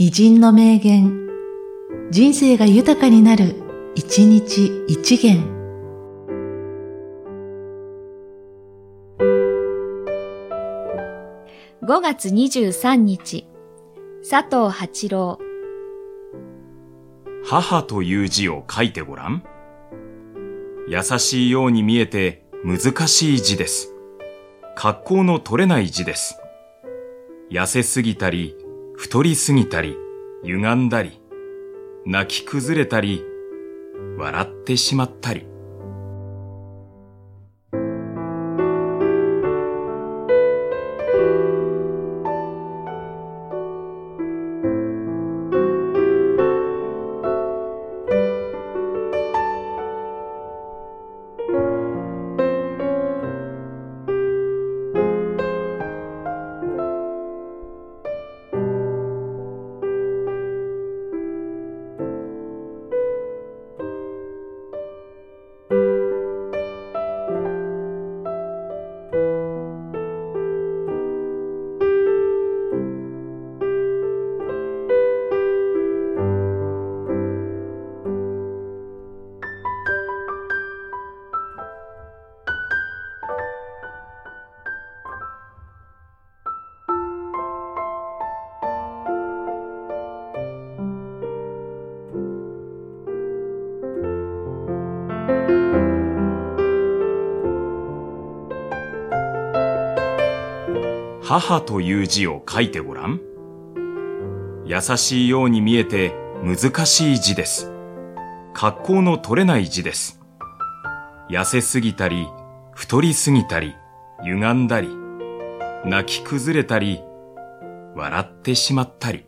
偉人の名言、人生が豊かになる、一日一元。5月23日、佐藤八郎。母という字を書いてごらん。優しいように見えて難しい字です。格好の取れない字です。痩せすぎたり、太りすぎたり、歪んだり、泣き崩れたり、笑ってしまったり。母という字を書いてごらん。優しいように見えて難しい字です。格好の取れない字です。痩せすぎたり、太りすぎたり、歪んだり、泣き崩れたり、笑ってしまったり。